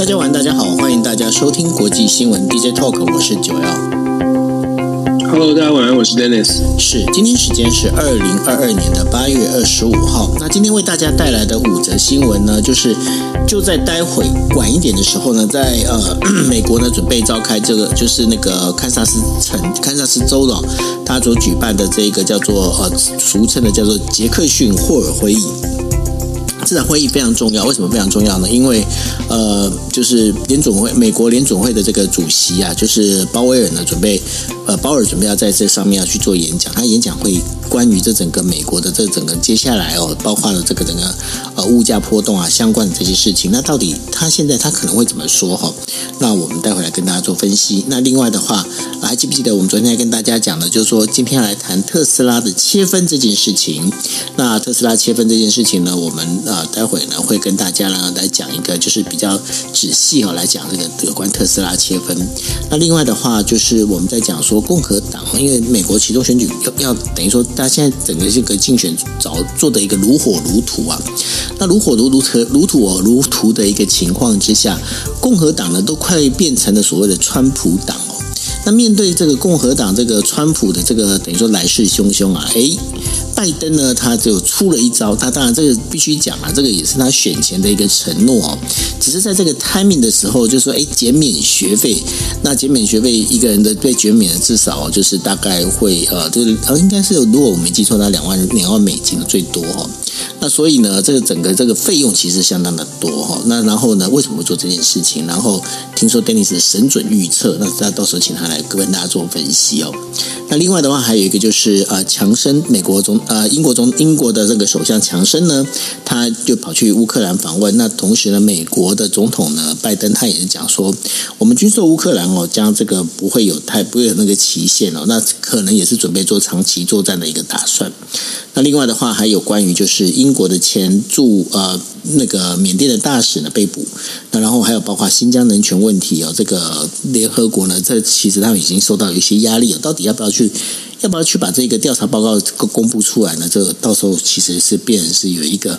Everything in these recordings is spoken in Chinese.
大家晚，大家好，欢迎大家收听国际新闻 DJ Talk，我是九幺。Hello，大家晚安，我是 Dennis。是，今天时间是二零二二年的八月二十五号。那今天为大家带来的五则新闻呢，就是就在待会晚一点的时候呢，在呃 美国呢准备召开这个就是那个堪萨斯城堪萨斯州的他所举办的这个叫做呃俗称的叫做杰克逊霍尔会议。这场会议非常重要，为什么非常重要呢？因为，呃，就是联总会，美国联总会的这个主席啊，就是鲍威尔呢，准备，呃，鲍尔准备要在这上面要去做演讲，他演讲会关于这整个美国的这整个接下来哦，包括了这个整个呃物价波动啊相关的这些事情，那到底他现在他可能会怎么说哈？那我们待会来跟大家做分析。那另外的话，还记不记得我们昨天跟大家讲的，就是说今天来谈特斯拉的切分这件事情。那特斯拉切分这件事情呢，我们呃待会呢会跟大家呢来讲一个，就是比较仔细哦来讲这个有关特斯拉切分。那另外的话，就是我们在讲说共和党，因为美国其中选举要要等于说。他现在整个这个竞选早做的一个如火如荼啊，那如火如荼、如土哦如荼的一个情况之下，共和党呢都快变成了所谓的川普党哦。那面对这个共和党这个川普的这个等于说来势汹汹啊，诶。拜登呢，他就出了一招。他当然这个必须讲啊，这个也是他选前的一个承诺哦。只是在这个 timing 的时候，就说哎，减免学费。那减免学费，一个人的被减免的至少就是大概会呃，就是呃，应该是如果我没记错，那两万两万美金最多哈。那所以呢，这个整个这个费用其实相当的多哈。那然后呢，为什么做这件事情？然后听说 Dennis 神准预测，那那到时候请他来跟大家做分析哦。那另外的话，还有一个就是呃，强生美国总呃英国总英国的这个首相强生呢，他就跑去乌克兰访问。那同时呢，美国的总统呢拜登他也是讲说，我们军售乌克兰哦，将这个不会有太不会有那个期限哦，那可能也是准备做长期作战的一个打算。那另外的话，还有关于就是英国的前驻呃那个缅甸的大使呢被捕。那然后还有包括新疆人权问题哦，这个联合国呢，这其实他们已经受到一些压力了，到底要不要去要不要去把这个调查报告公公布出来呢？这到时候其实是变成是有一个。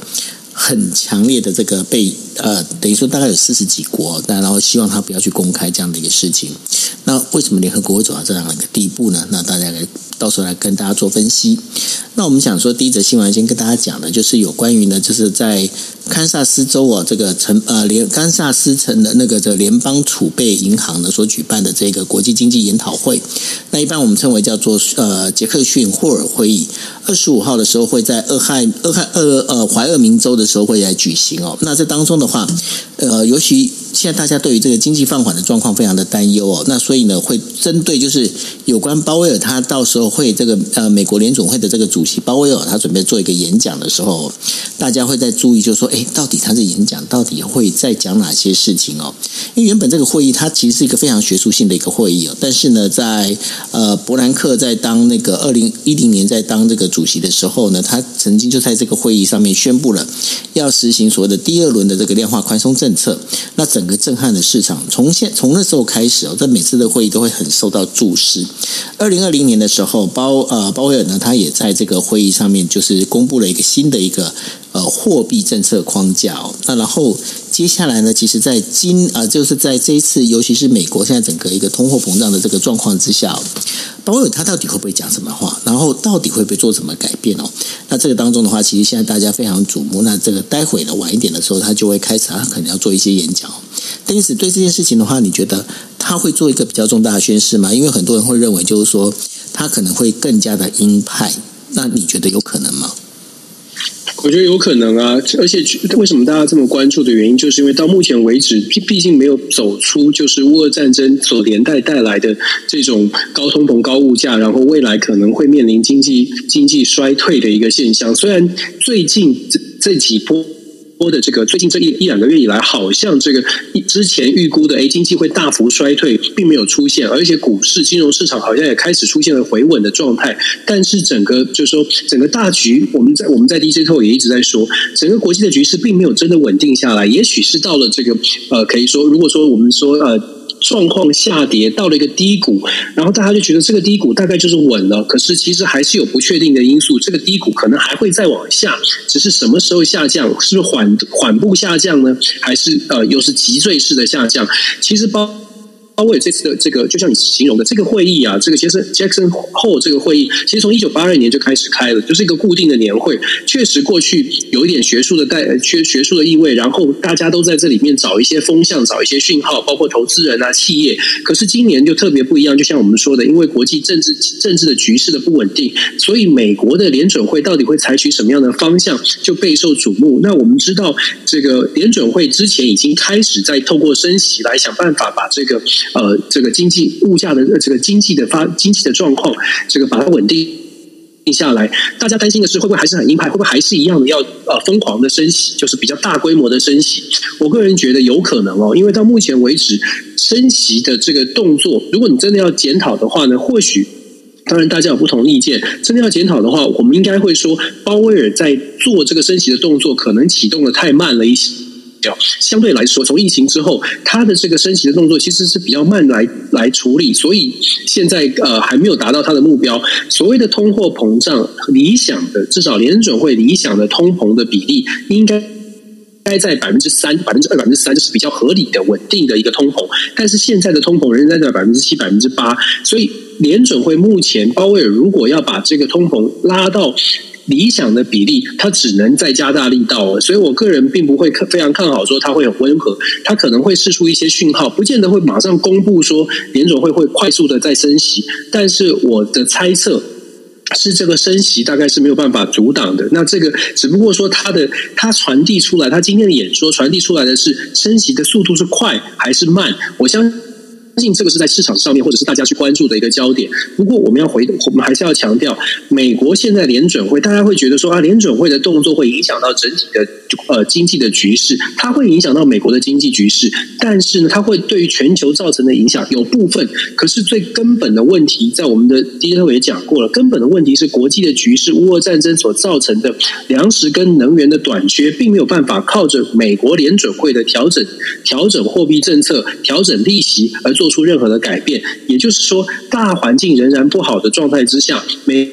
很强烈的这个被呃，等于说大概有四十几国，但然后希望他不要去公开这样的一个事情。那为什么联合国会走到这样的一个地步呢？那大家来到时候来跟大家做分析。那我们想说，第一则新闻先跟大家讲的，就是有关于呢，就是在堪萨斯州啊这个城呃联堪萨斯城的那个这联邦储备银行呢所举办的这个国际经济研讨会。那一般我们称为叫做呃杰克逊霍尔会议。二十五号的时候会在俄亥俄亥俄呃怀俄明州的时候会来举行哦。那这当中的话，呃，尤其现在大家对于这个经济放缓的状况非常的担忧哦。那所以呢，会针对就是有关鲍威尔他到时候会这个呃美国联总会的这个主席鲍威尔他准备做一个演讲的时候，大家会在注意，就是说，哎，到底他这演讲到底会再讲哪些事情哦？因为原本这个会议它其实是一个非常学术性的一个会议哦，但是呢，在呃伯南克在当那个二零一零年在当这个。主席的时候呢，他曾经就在这个会议上面宣布了要实行所谓的第二轮的这个量化宽松政策。那整整个震撼的市场，从现从那时候开始哦，在每次的会议都会很受到注视。二零二零年的时候，鲍呃鲍威尔呢，他也在这个会议上面就是公布了一个新的一个呃货币政策框架哦。那然后接下来呢，其实，在今啊、就是在这一次，尤其是美国现在整个一个通货膨胀的这个状况之下。鲍威尔他到底会不会讲什么话？然后到底会不会做什么改变哦？那这个当中的话，其实现在大家非常瞩目。那这个待会呢，晚一点的时候，他就会开始，他可能要做一些演讲。但是对这件事情的话，你觉得他会做一个比较重大的宣示吗？因为很多人会认为，就是说他可能会更加的鹰派。那你觉得有可能吗？我觉得有可能啊，而且为什么大家这么关注的原因，就是因为到目前为止，毕竟没有走出就是乌俄战争所连带带来的这种高通膨、高物价，然后未来可能会面临经济经济衰退的一个现象。虽然最近这这几波。多的这个最近这一一两个月以来，好像这个之前预估的哎经济会大幅衰退，并没有出现，而且股市金融市场好像也开始出现了回稳的状态。但是整个就是说整个大局，我们在我们在 DJ 透也一直在说，整个国际的局势并没有真的稳定下来。也许是到了这个呃，可以说如果说我们说呃。状况下跌到了一个低谷，然后大家就觉得这个低谷大概就是稳了。可是其实还是有不确定的因素，这个低谷可能还会再往下，只是什么时候下降？是不是缓缓步下降呢？还是呃又是急坠式的下降？其实包。鲍威尔这次的这个，就像你形容的这个会议啊，这个杰森杰森后这个会议，其实从一九八二年就开始开了，就是一个固定的年会。确实过去有一点学术的带学学术的意味，然后大家都在这里面找一些风向，找一些讯号，包括投资人啊、企业。可是今年就特别不一样，就像我们说的，因为国际政治政治的局势的不稳定，所以美国的联准会到底会采取什么样的方向，就备受瞩目。那我们知道，这个联准会之前已经开始在透过升息来想办法把这个。呃，这个经济物价的这个经济的发经济的状况，这个把它稳定定下来。大家担心的是，会不会还是很鹰派？会不会还是一样的要呃疯狂的升息，就是比较大规模的升息？我个人觉得有可能哦，因为到目前为止，升息的这个动作，如果你真的要检讨的话呢，或许当然大家有不同意见。真的要检讨的话，我们应该会说，鲍威尔在做这个升息的动作，可能启动的太慢了一些。相对来说，从疫情之后，它的这个升息的动作其实是比较慢来来处理，所以现在呃还没有达到它的目标。所谓的通货膨胀，理想的至少联准会理想的通膨的比例应该该在百分之三、百分之二、百分之三，就是比较合理的、稳定的一个通膨。但是现在的通膨仍然在百分之七、百分之八，所以联准会目前鲍威尔如果要把这个通膨拉到。理想的比例，它只能再加大力道了，所以我个人并不会非常看好说它会很温和，它可能会释出一些讯号，不见得会马上公布说联总会会快速的再升息，但是我的猜测 是这个升息大概是没有办法阻挡的，那这个只不过说它的它传递出来，它今天的演说传递出来的是升息的速度是快还是慢，我相相信这个是在市场上面，或者是大家去关注的一个焦点。不过，我们要回，我们还是要强调，美国现在联准会，大家会觉得说啊，联准会的动作会影响到整体的呃经济的局势，它会影响到美国的经济局势，但是呢，它会对于全球造成的影响有部分。可是最根本的问题，在我们的第一回也讲过了，根本的问题是国际的局势，乌俄战争所造成的粮食跟能源的短缺，并没有办法靠着美国联准会的调整、调整货币政策、调整利息而。做出任何的改变，也就是说，大环境仍然不好的状态之下，美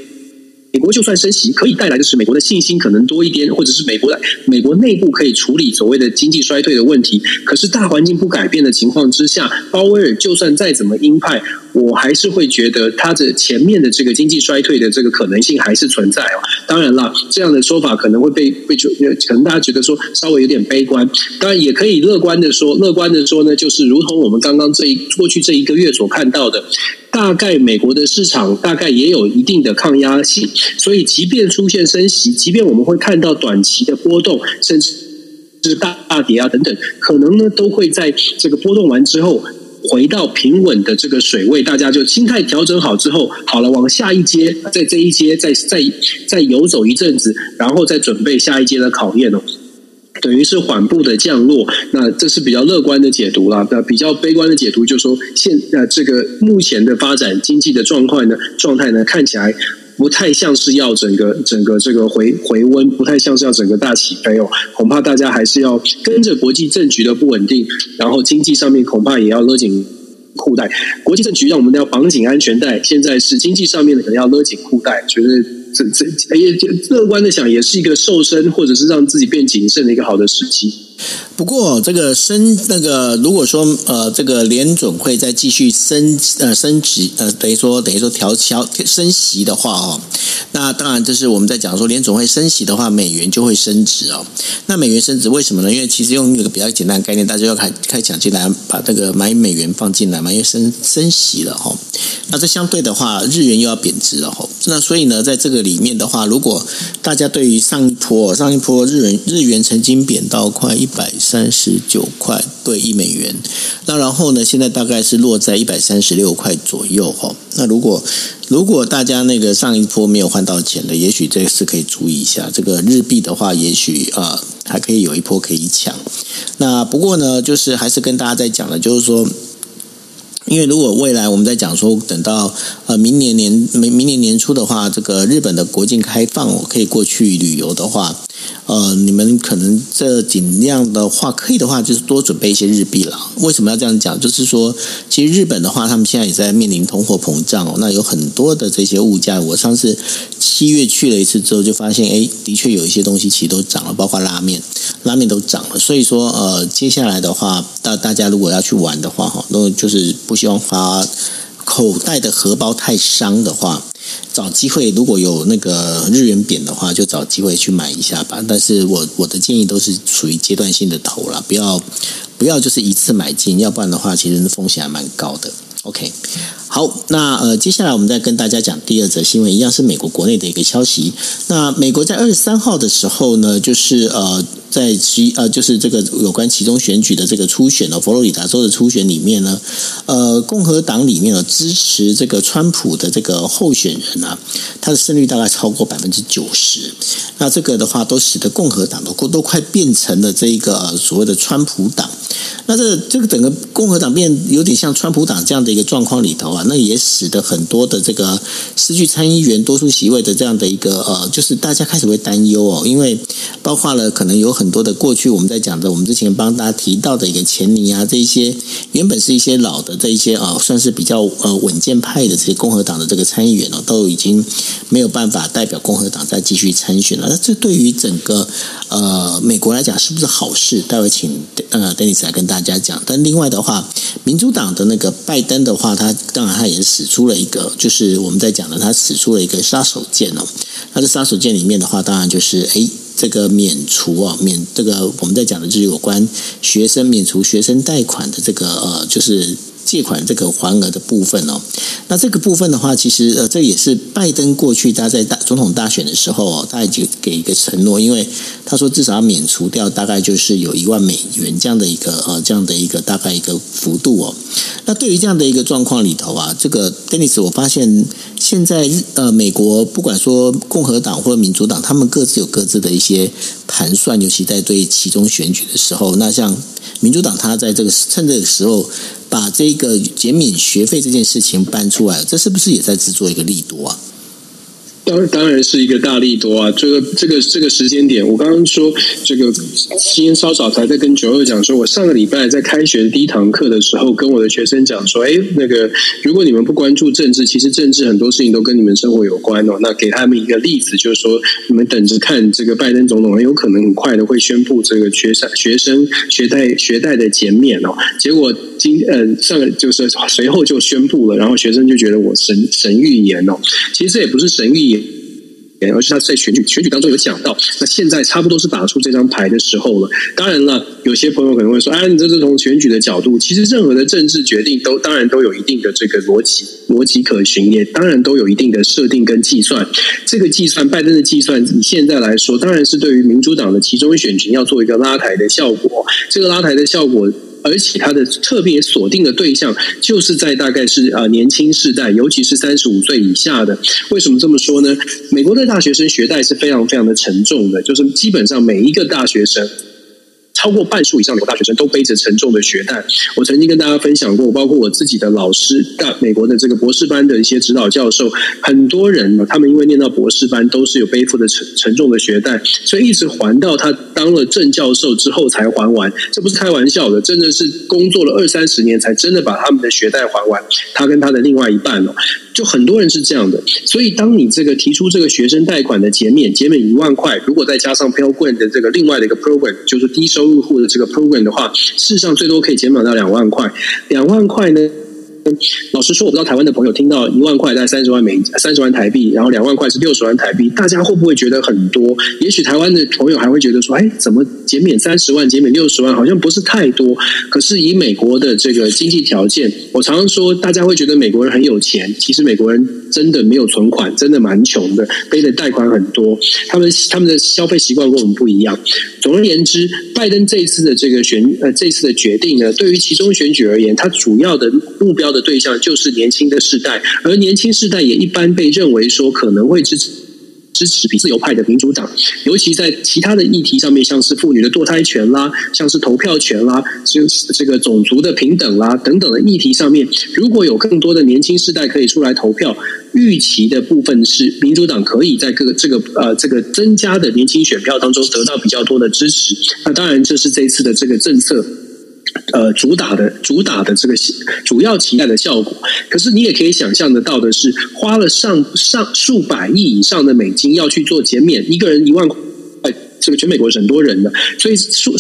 美国就算升息，可以带来的是美国的信心可能多一点，或者是美国的美国内部可以处理所谓的经济衰退的问题。可是大环境不改变的情况之下，鲍威尔就算再怎么鹰派。我还是会觉得，它的前面的这个经济衰退的这个可能性还是存在哦。当然了，这样的说法可能会被被就可能大家觉得说稍微有点悲观。当然，也可以乐观的说，乐观的说呢，就是如同我们刚刚这一过去这一个月所看到的，大概美国的市场大概也有一定的抗压性，所以即便出现升息，即便我们会看到短期的波动，甚至是大大跌啊等等，可能呢都会在这个波动完之后。回到平稳的这个水位，大家就心态调整好之后，好了，往下一阶，在这一阶再再再游走一阵子，然后再准备下一阶的考验哦。等于是缓步的降落，那这是比较乐观的解读啦。那比较悲观的解读就是说，现呃这个目前的发展经济的状况呢，状态呢看起来。不太像是要整个整个这个回回温，不太像是要整个大起飞哦。恐怕大家还是要跟着国际政局的不稳定，然后经济上面恐怕也要勒紧裤带。国际政局让我们要绑紧安全带，现在是经济上面的可能要勒紧裤带。觉得这这也乐观的想，也是一个瘦身或者是让自己变谨慎的一个好的时机。不过，这个升那个，如果说呃，这个联准会再继续升呃升级呃，等于说等于说调调升息的话哦，那当然这是我们在讲说联准会升息的话，美元就会升值哦。那美元升值为什么呢？因为其实用一个比较简单的概念，大家要开开讲进来，把这个买美元放进来嘛，因为升升息了哈。那这相对的话，日元又要贬值了哈。那所以呢，在这个里面的话，如果大家对于上一波上一波日元日元曾经贬到快一百三十九块兑一美元，那然后呢，现在大概是落在一百三十六块左右哈。那如果如果大家那个上一波没有换到钱的，也许这次可以注意一下这个日币的话，也许啊、还可以有一波可以抢。那不过呢，就是还是跟大家在讲的，就是说。因为如果未来我们在讲说，等到呃明年年明明年年初的话，这个日本的国境开放，我可以过去旅游的话，呃，你们可能这尽量的话，可以的话，就是多准备一些日币了。为什么要这样讲？就是说，其实日本的话，他们现在也在面临通货膨胀哦。那有很多的这些物价，我上次七月去了一次之后，就发现，哎，的确有一些东西其实都涨了，包括拉面，拉面都涨了。所以说，呃，接下来的话，大大家如果要去玩的话，哈，那就是不希望花口袋的荷包太伤的话。找机会，如果有那个日元贬的话，就找机会去买一下吧。但是我我的建议都是属于阶段性的投了，不要不要就是一次买进，要不然的话，其实风险还蛮高的。OK，好，那呃，接下来我们再跟大家讲第二则新闻，一样是美国国内的一个消息。那美国在二十三号的时候呢，就是呃。在其呃，就是这个有关其中选举的这个初选哦，佛罗里达州的初选里面呢，呃，共和党里面呢支持这个川普的这个候选人啊，他的胜率大概超过百分之九十。那这个的话，都使得共和党都都快变成了这一个所谓的川普党。那这这个整个共和党变有点像川普党这样的一个状况里头啊，那也使得很多的这个失去参议员多数席位的这样的一个呃，就是大家开始会担忧哦，因为包括了可能有。很多的过去我们在讲的，我们之前帮大家提到的一个钱尼啊，这一些原本是一些老的这一些啊，算是比较呃稳健派的这些共和党的这个参议员呢，都已经没有办法代表共和党再继续参选了。那这对于整个呃美国来讲是不是好事？待会请呃 Denis 来跟大家讲。但另外的话，民主党的那个拜登的话，他当然他也使出了一个，就是我们在讲的，他使出了一个杀手锏哦。他的杀手锏里面的话，当然就是诶。这个免除啊，免这个我们在讲的就是有关学生免除学生贷款的这个呃，就是。借款这个还额的部分哦，那这个部分的话，其实呃，这也是拜登过去他在大总统大选的时候哦，他已经给一个承诺，因为他说至少要免除掉大概就是有一万美元这样的一个呃这样的一个大概一个幅度哦。那对于这样的一个状况里头啊，这个 Dennis 我发现现在呃美国不管说共和党或者民主党，他们各自有各自的一些盘算，尤其在对其中选举的时候，那像民主党他在这个趁这个时候。把这个减免学费这件事情搬出来，这是不是也在制作一个力度啊？当当然是一个大利多啊！这个这个这个时间点，我刚刚说这个今天稍早才在跟九二讲说，我上个礼拜在开学第一堂课的时候，跟我的学生讲说，哎，那个如果你们不关注政治，其实政治很多事情都跟你们生活有关哦。那给他们一个例子，就是说，你们等着看这个拜登总统很有可能很快的会宣布这个学生学生学贷学贷的减免哦。结果今呃上个就是随后就宣布了，然后学生就觉得我神神预言哦，其实这也不是神预言。而且他在选举选举当中有讲到，那现在差不多是打出这张牌的时候了。当然了，有些朋友可能会说：“哎，你这是从选举的角度，其实任何的政治决定都当然都有一定的这个逻辑逻辑可循，也当然都有一定的设定跟计算。这个计算，拜登的计算，以现在来说，当然是对于民主党的其中选群要做一个拉抬的效果。这个拉抬的效果。”而且它的特别锁定的对象，就是在大概是啊年轻世代，尤其是三十五岁以下的。为什么这么说呢？美国的大学生学贷是非常非常的沉重的，就是基本上每一个大学生。超过半数以上美国大学生都背着沉重的学贷。我曾经跟大家分享过，包括我自己的老师，大美国的这个博士班的一些指导教授，很多人呢，他们因为念到博士班，都是有背负的沉沉重的学贷，所以一直还到他当了正教授之后才还完。这不是开玩笑的，真的是工作了二三十年才真的把他们的学贷还完。他跟他的另外一半哦。就很多人是这样的，所以当你这个提出这个学生贷款的减免，减免一万块，如果再加上 Pell Grant 的这个另外的一个 program，就是低收入户的这个 program 的话，事实上最多可以减免到两万块，两万块呢？老实说，我不知道台湾的朋友听到一万块大概三十万美三十万台币，然后两万块是六十万台币，大家会不会觉得很多？也许台湾的朋友还会觉得说，哎，怎么减免三十万，减免六十万，好像不是太多。可是以美国的这个经济条件，我常常说，大家会觉得美国人很有钱，其实美国人真的没有存款，真的蛮穷的，背的贷款很多。他们他们的消费习惯跟我们不一样。总而言之，拜登这一次的这个选呃这次的决定呢，对于其中选举而言，他主要的目标的。对象就是年轻的世代，而年轻世代也一般被认为说可能会支持支持比自由派的民主党，尤其在其他的议题上面，像是妇女的堕胎权啦，像是投票权啦，就是这个种族的平等啦等等的议题上面，如果有更多的年轻世代可以出来投票。预期的部分是民主党可以在各个这个呃这个增加的年轻选票当中得到比较多的支持。那当然，这是这一次的这个政策。呃，主打的主打的这个主要期待的效果，可是你也可以想象得到的是，花了上上数百亿以上的美金要去做减免，一个人一万块，这个全美国是很多人的，所以数。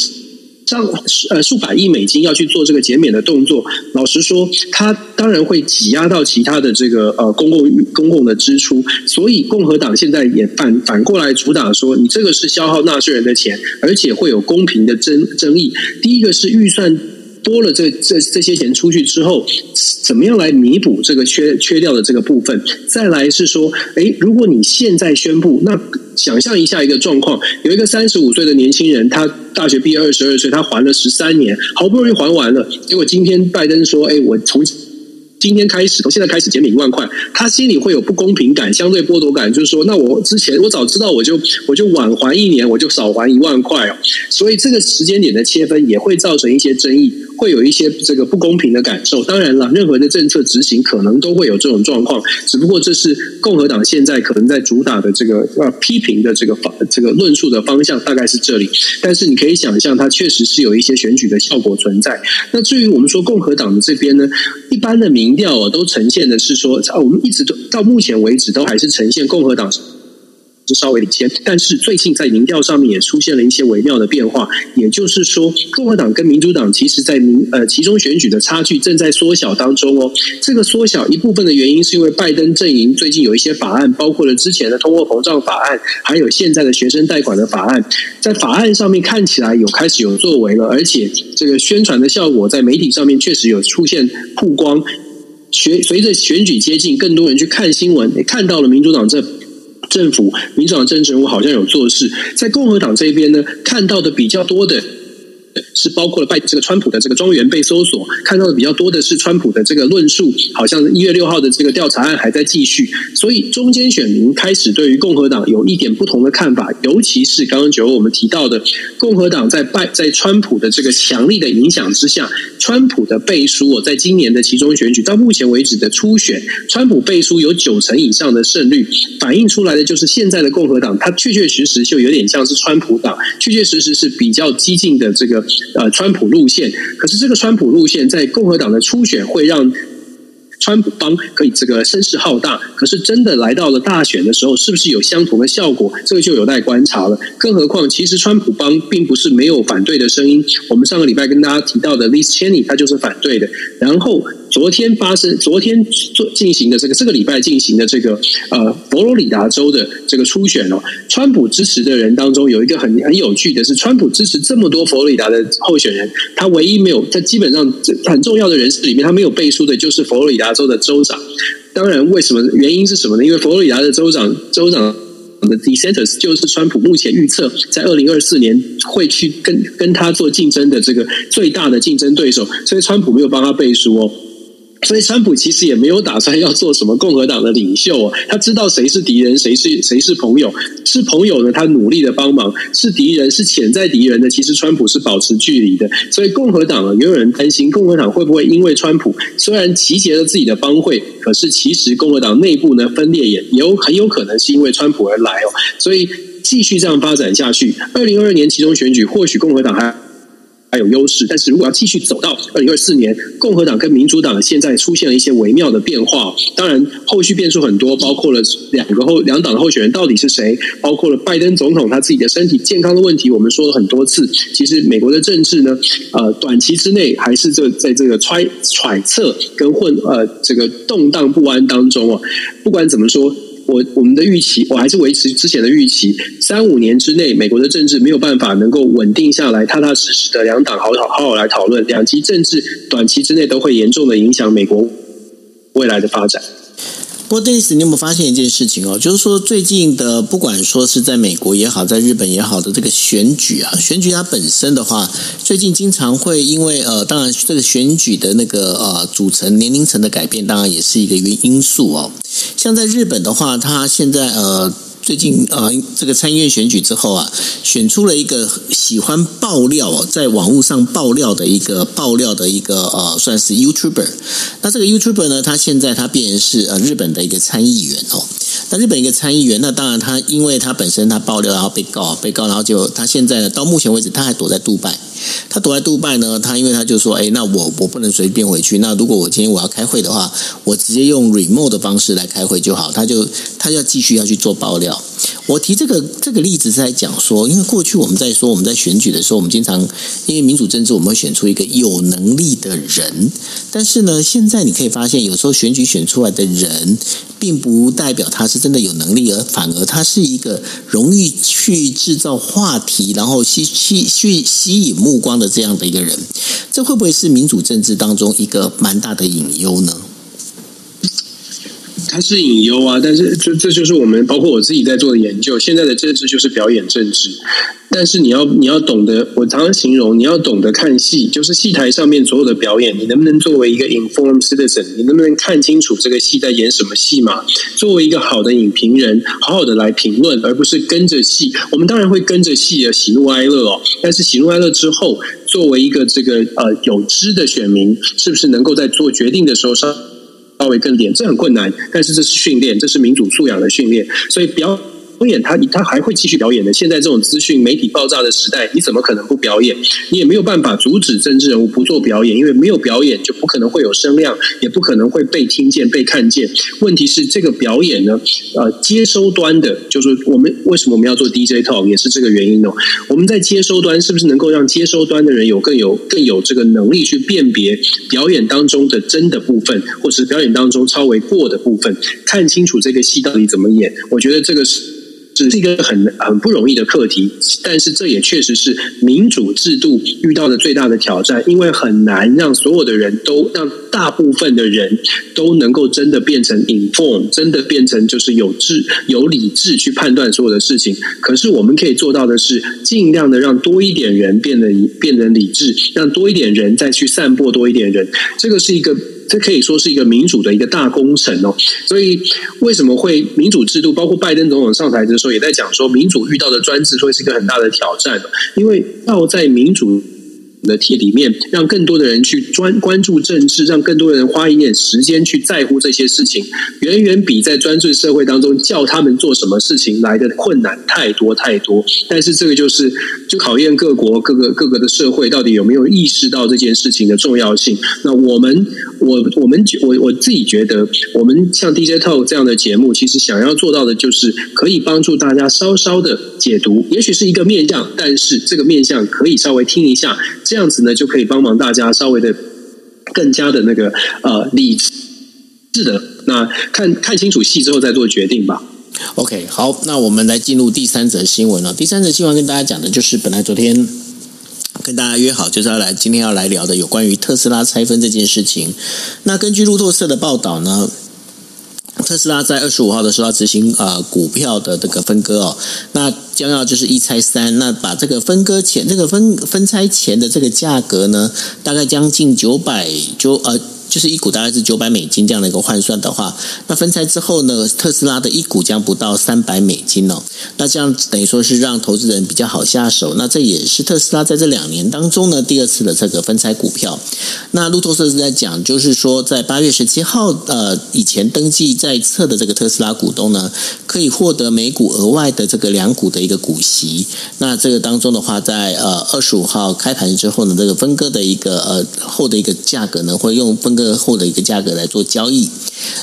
上呃数百亿美金要去做这个减免的动作，老实说，它当然会挤压到其他的这个呃公共公共的支出，所以共和党现在也反反过来主打说，你这个是消耗纳税人的钱，而且会有公平的争争议。第一个是预算。多了这这这些钱出去之后，怎么样来弥补这个缺缺掉的这个部分？再来是说，诶，如果你现在宣布，那想象一下一个状况，有一个三十五岁的年轻人，他大学毕业二十二岁，他还了十三年，好不容易还完了，结果今天拜登说，诶，我从。今天开始，从现在开始减免一万块，他心里会有不公平感、相对剥夺感，就是说，那我之前我早知道，我就我就晚还一年，我就少还一万块哦。所以这个时间点的切分也会造成一些争议，会有一些这个不公平的感受。当然了，任何的政策执行可能都会有这种状况，只不过这是共和党现在可能在主打的这个呃批评的这个方这个论述的方向大概是这里。但是你可以想象，它确实是有一些选举的效果存在。那至于我们说共和党的这边呢，一般的民调啊，都呈现的是说，我们一直都到目前为止都还是呈现共和党是稍微领先，但是最近在民调上面也出现了一些微妙的变化，也就是说，共和党跟民主党其实在民呃其中选举的差距正在缩小当中哦。这个缩小一部分的原因是因为拜登阵营最近有一些法案，包括了之前的通货膨胀法案，还有现在的学生贷款的法案，在法案上面看起来有开始有作为了，而且这个宣传的效果在媒体上面确实有出现曝光。随随着选举接近，更多人去看新闻，也看到了民主党这政府、民主党政治人物好像有做事。在共和党这边呢，看到的比较多的。是包括了拜这个川普的这个庄园被搜索，看到的比较多的是川普的这个论述，好像一月六号的这个调查案还在继续，所以中间选民开始对于共和党有一点不同的看法，尤其是刚刚九我们提到的共和党在拜在川普的这个强力的影响之下，川普的背书，我在今年的其中选举到目前为止的初选，川普背书有九成以上的胜率，反映出来的就是现在的共和党，它确确实实就有点像是川普党，确确实实是比较激进的这个。呃，川普路线，可是这个川普路线在共和党的初选会让川普帮可以这个声势浩大，可是真的来到了大选的时候，是不是有相同的效果？这个就有待观察了。更何况，其实川普帮并不是没有反对的声音。我们上个礼拜跟大家提到的 Liz Cheney，他就是反对的。然后。昨天发生，昨天做进行的这个这个礼拜进行的这个呃佛罗里达州的这个初选哦，川普支持的人当中有一个很很有趣的是，川普支持这么多佛罗里达的候选人，他唯一没有，他基本上很重要的人士里面，他没有背书的，就是佛罗里达州的州长。当然，为什么原因是什么呢？因为佛罗里达的州长州长的 DeSantis 就是川普目前预测在二零二四年会去跟跟他做竞争的这个最大的竞争对手，所以川普没有帮他背书哦。所以，川普其实也没有打算要做什么共和党的领袖哦。他知道谁是敌人，谁是谁是朋友。是朋友呢，他努力的帮忙；是敌人，是潜在敌人的，其实川普是保持距离的。所以，共和党啊，也有人担心共和党会不会因为川普虽然集结了自己的帮会，可是其实共和党内部呢分裂也也有很有可能是因为川普而来哦。所以，继续这样发展下去，二零二二年期中选举，或许共和党还。还有优势，但是如果要继续走到二零二四年，共和党跟民主党现在出现了一些微妙的变化。当然，后续变数很多，包括了两个后两党的候选人到底是谁，包括了拜登总统他自己的身体健康的问题。我们说了很多次，其实美国的政治呢，呃，短期之内还是这在这个揣揣测跟混呃这个动荡不安当中啊。不管怎么说。我我们的预期，我还是维持之前的预期，三五年之内，美国的政治没有办法能够稳定下来，踏踏实实的两党好好好好来讨论，两极政治短期之内都会严重的影响美国未来的发展。不过，Dennis，你有没有发现一件事情哦？就是说，最近的不管说是在美国也好，在日本也好的这个选举啊，选举它本身的话，最近经常会因为呃，当然这个选举的那个呃组成年龄层的改变，当然也是一个原因素哦。像在日本的话，它现在呃。最近啊，这个参议院选举之后啊，选出了一个喜欢爆料，在网络上爆料的一个爆料的一个呃，算是 YouTuber。那这个 YouTuber 呢，他现在他变是呃日本的一个参议员哦。那日本一个参议员，那当然他因为他本身他爆料，然后被告被告，然后就他现在呢，到目前为止他还躲在杜拜。他躲在杜拜呢，他因为他就说，哎，那我我不能随便回去。那如果我今天我要开会的话，我直接用 remote 的方式来开会就好。他就他要继续要去做爆料。我提这个这个例子是在讲说，因为过去我们在说我们在选举的时候，我们经常因为民主政治，我们会选出一个有能力的人。但是呢，现在你可以发现，有时候选举选出来的人，并不代表他是真的有能力，而反而他是一个容易去制造话题，然后吸吸去吸引目光的这样的一个人。这会不会是民主政治当中一个蛮大的隐忧呢？它是隐忧啊，但是这这就是我们包括我自己在做的研究。现在的政治就是表演政治，但是你要你要懂得，我常常形容你要懂得看戏，就是戏台上面所有的表演，你能不能作为一个 informed citizen，你能不能看清楚这个戏在演什么戏嘛？作为一个好的影评人，好好的来评论，而不是跟着戏。我们当然会跟着戏的喜怒哀乐哦，但是喜怒哀乐之后，作为一个这个呃有知的选民，是不是能够在做决定的时候上？稍微更点，这很困难，但是这是训练，这是民主素养的训练，所以不要。表演他他还会继续表演的。现在这种资讯媒体爆炸的时代，你怎么可能不表演？你也没有办法阻止政治人物不做表演，因为没有表演就不可能会有声量，也不可能会被听见、被看见。问题是这个表演呢，呃，接收端的，就是我们为什么我们要做 DJ talk，也是这个原因哦。我们在接收端是不是能够让接收端的人有更有更有这个能力去辨别表演当中的真的部分，或是表演当中超为过的部分，看清楚这个戏到底怎么演？我觉得这个是。是一个很很不容易的课题，但是这也确实是民主制度遇到的最大的挑战，因为很难让所有的人都让大部分的人都能够真的变成 inform，真的变成就是有智有理智去判断所有的事情。可是我们可以做到的是，尽量的让多一点人变得变得理智，让多一点人再去散播多一点人，这个是一个。这可以说是一个民主的一个大工程哦，所以为什么会民主制度？包括拜登总统上台的时候，也在讲说，民主遇到的专制会是一个很大的挑战，因为要在民主。的题里面，让更多的人去专关注政治，让更多的人花一点时间去在乎这些事情，远远比在专制社会当中叫他们做什么事情来的困难太多太多。但是这个就是就考验各国各个各个的社会到底有没有意识到这件事情的重要性。那我们我我们我我自己觉得，我们像 DJ Talk 这样的节目，其实想要做到的就是可以帮助大家稍稍的解读，也许是一个面向，但是这个面向可以稍微听一下。这样子呢，就可以帮忙大家稍微的更加的那个呃理智的，那看看清楚戏之后再做决定吧。OK，好，那我们来进入第三则新闻了。第三则新闻跟大家讲的就是，本来昨天跟大家约好就是要来今天要来聊的有关于特斯拉拆分这件事情。那根据路透社的报道呢，特斯拉在二十五号的时候要执行呃股票的这个分割哦，那将要就是一拆三，那把这个分割前这个分分拆前的这个价格呢，大概将近九百九呃。就是一股大概是九百美金这样的一个换算的话，那分拆之后呢，特斯拉的一股将不到三百美金哦。那这样等于说是让投资人比较好下手。那这也是特斯拉在这两年当中呢第二次的这个分拆股票。那路透社是在讲，就是说在八月十七号呃以前登记在册的这个特斯拉股东呢，可以获得每股额外的这个两股的一个股息。那这个当中的话，在呃二十五号开盘之后呢，这个分割的一个呃后的一个价格呢，会用分个后的一个价格来做交易。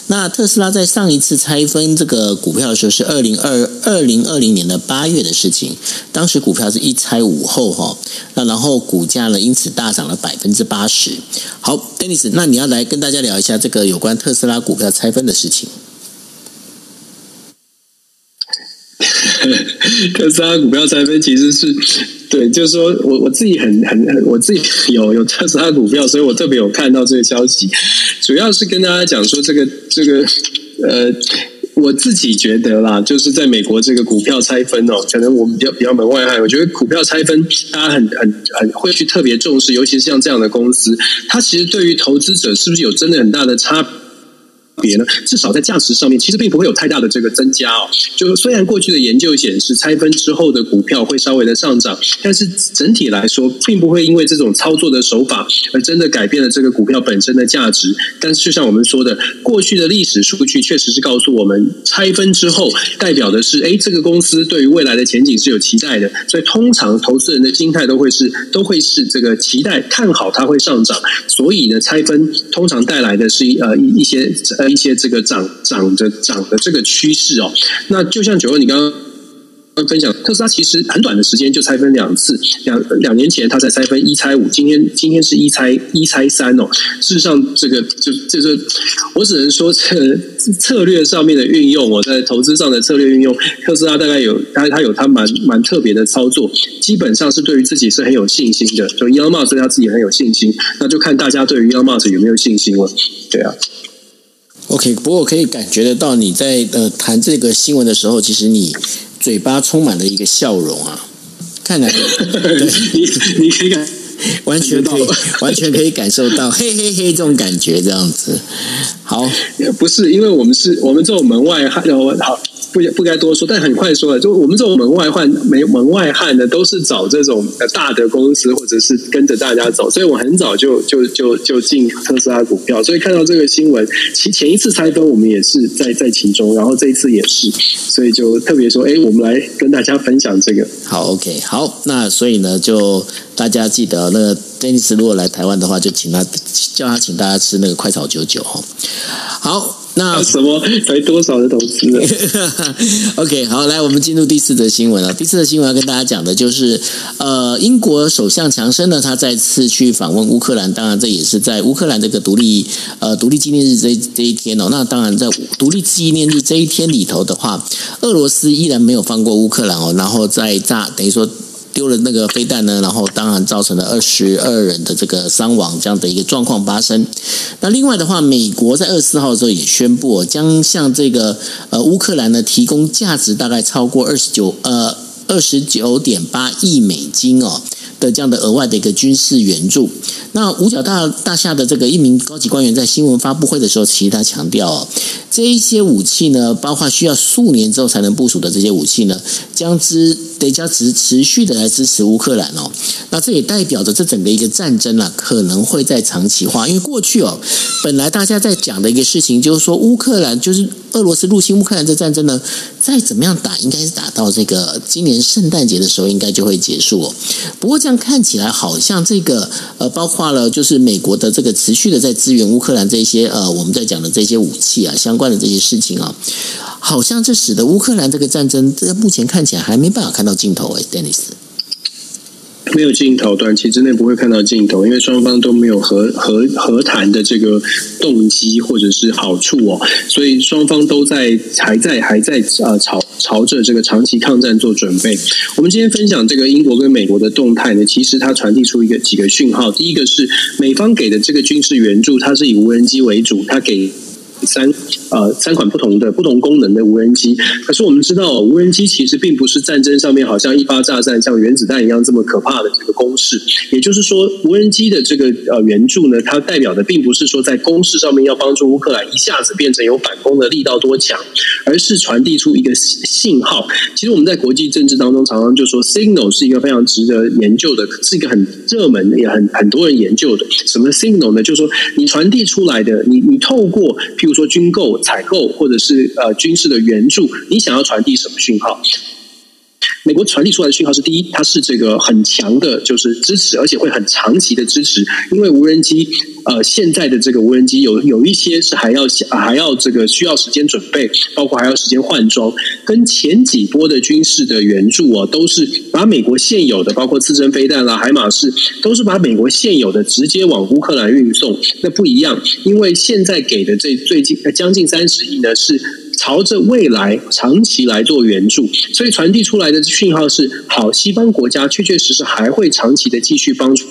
那特斯拉在上一次拆分这个股票的时候是二零二二零二零年的八月的事情，当时股票是一拆五后哈，那然后股价呢因此大涨了百分之八十。好，Dennis，那你要来跟大家聊一下这个有关特斯拉股票拆分的事情。特斯拉股票拆分其实是。对，就是说我我自己很很很，我自己有有特斯拉股票，所以我特别有看到这个消息。主要是跟大家讲说，这个这个呃，我自己觉得啦，就是在美国这个股票拆分哦，可能我们比较比较门外汉。我觉得股票拆分，大家很很很会去特别重视，尤其是像这样的公司，它其实对于投资者是不是有真的很大的差别呢，至少在价值上面，其实并不会有太大的这个增加哦。就虽然过去的研究显示，拆分之后的股票会稍微的上涨，但是整体来说，并不会因为这种操作的手法而真的改变了这个股票本身的价值。但是，就像我们说的，过去的历史数据确实是告诉我们，拆分之后代表的是，哎，这个公司对于未来的前景是有期待的。所以，通常投资人的心态都会是都会是这个期待看好它会上涨。所以呢，拆分通常带来的是一呃一一些。一些这个涨涨的涨的这个趋势哦，那就像九哥你刚刚分享，特斯拉其实很短的时间就拆分两次，两两年前它才拆分一拆五，今天今天是一拆一拆三哦。事实上，这个就就是我只能说，这策略上面的运用，我在投资上的策略运用，特斯拉大概有它它有它蛮蛮特别的操作，基本上是对于自己是很有信心的。就 Elon Musk 对他自己很有信心，那就看大家对于 Elon Musk 有没有信心了。对啊。OK，不过我可以感觉得到你在呃谈这个新闻的时候，其实你嘴巴充满了一个笑容啊，看来 对你你可以感 完全可以 完全可以感受到嘿嘿嘿这种感觉这样子。好，不是因为我们是我们这种门外汉，好。不不该多说，但很快说了，就我们这种门外汉、没门外汉的，都是找这种大的公司，或者是跟着大家走。所以我很早就就就就进特斯拉股票。所以看到这个新闻，其前一次拆分我们也是在在其中，然后这一次也是，所以就特别说，哎，我们来跟大家分享这个。好，OK，好，那所以呢，就大家记得，那个 Dennis 如果来台湾的话，就请他叫他请大家吃那个快炒九九哈。好。那什么才多少的投资？OK，好，来，我们进入第四则新闻了。第四则新闻要跟大家讲的就是，呃，英国首相强生呢，他再次去访问乌克兰，当然这也是在乌克兰这个独立呃独立纪念日这这一天哦。那当然在独立纪念日这一天里头的话，俄罗斯依然没有放过乌克兰哦，然后在炸，等于说。丢了那个飞弹呢，然后当然造成了二十二人的这个伤亡这样的一个状况发生。那另外的话，美国在二十四号的时候也宣布将向这个呃乌克兰呢提供价值大概超过二十九呃二十九点八亿美金哦的这样的额外的一个军事援助。那五角大大厦的这个一名高级官员在新闻发布会的时候，其实他强调哦，这一些武器呢，包括需要数年之后才能部署的这些武器呢，将之。得加持持续的来支持乌克兰哦，那这也代表着这整个一个战争啊，可能会在长期化。因为过去哦，本来大家在讲的一个事情就是说，乌克兰就是俄罗斯入侵乌克兰这战争呢，再怎么样打，应该是打到这个今年圣诞节的时候，应该就会结束哦。不过这样看起来，好像这个呃，包括了就是美国的这个持续的在支援乌克兰这些呃，我们在讲的这些武器啊，相关的这些事情啊。好像这使得乌克兰这个战争，这目前看起来还没办法看到尽头哎，Dennis。没有尽头，短期之内不会看到尽头，因为双方都没有和和和谈的这个动机或者是好处哦，所以双方都在还在还在呃朝朝着这个长期抗战做准备。我们今天分享这个英国跟美国的动态呢，其实它传递出一个几个讯号，第一个是美方给的这个军事援助，它是以无人机为主，它给。三呃三款不同的不同功能的无人机，可是我们知道无人机其实并不是战争上面好像一发炸弹像原子弹一样这么可怕的这个公式。也就是说，无人机的这个呃援助呢，它代表的并不是说在攻势上面要帮助乌克兰一下子变成有反攻的力道多强，而是传递出一个信号。其实我们在国际政治当中常常就说，signal 是一个非常值得研究的，是一个很热门也很很多人研究的。什么 signal 呢？就是说你传递出来的，你你透过比如说军购、采购或者是呃军事的援助，你想要传递什么讯号？美国传递出来的讯号是：第一，它是这个很强的，就是支持，而且会很长期的支持。因为无人机，呃，现在的这个无人机有有一些是还要还要这个需要时间准备，包括还要时间换装。跟前几波的军事的援助啊，都是把美国现有的，包括刺针飞弹啦、海马士，都是把美国现有的直接往乌克兰运送。那不一样，因为现在给的这最近将近三十亿呢是。朝着未来长期来做援助，所以传递出来的讯号是：好，西方国家确确实实还会长期的继续帮助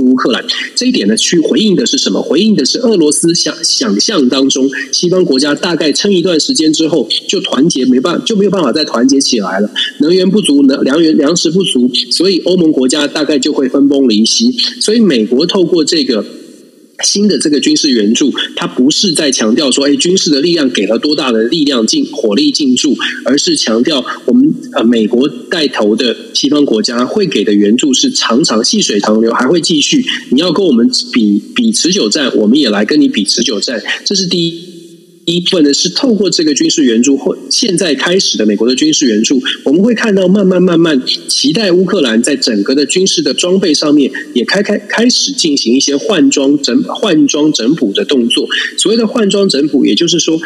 乌克兰。这一点呢，去回应的是什么？回应的是俄罗斯想想象当中，西方国家大概撑一段时间之后就团结没办就没有办法再团结起来了，能源不足，能粮源粮食不足，所以欧盟国家大概就会分崩离析。所以美国透过这个。新的这个军事援助，它不是在强调说，哎，军事的力量给了多大的力量进火力进驻，而是强调我们呃美国带头的西方国家会给的援助是常常细水长流，还会继续。你要跟我们比比持久战，我们也来跟你比持久战，这是第一。一部分呢是透过这个军事援助或现在开始的美国的军事援助，我们会看到慢慢慢慢期待乌克兰在整个的军事的装备上面也开开开始进行一些换装整换装整补的动作。所谓的换装整补，也就是说，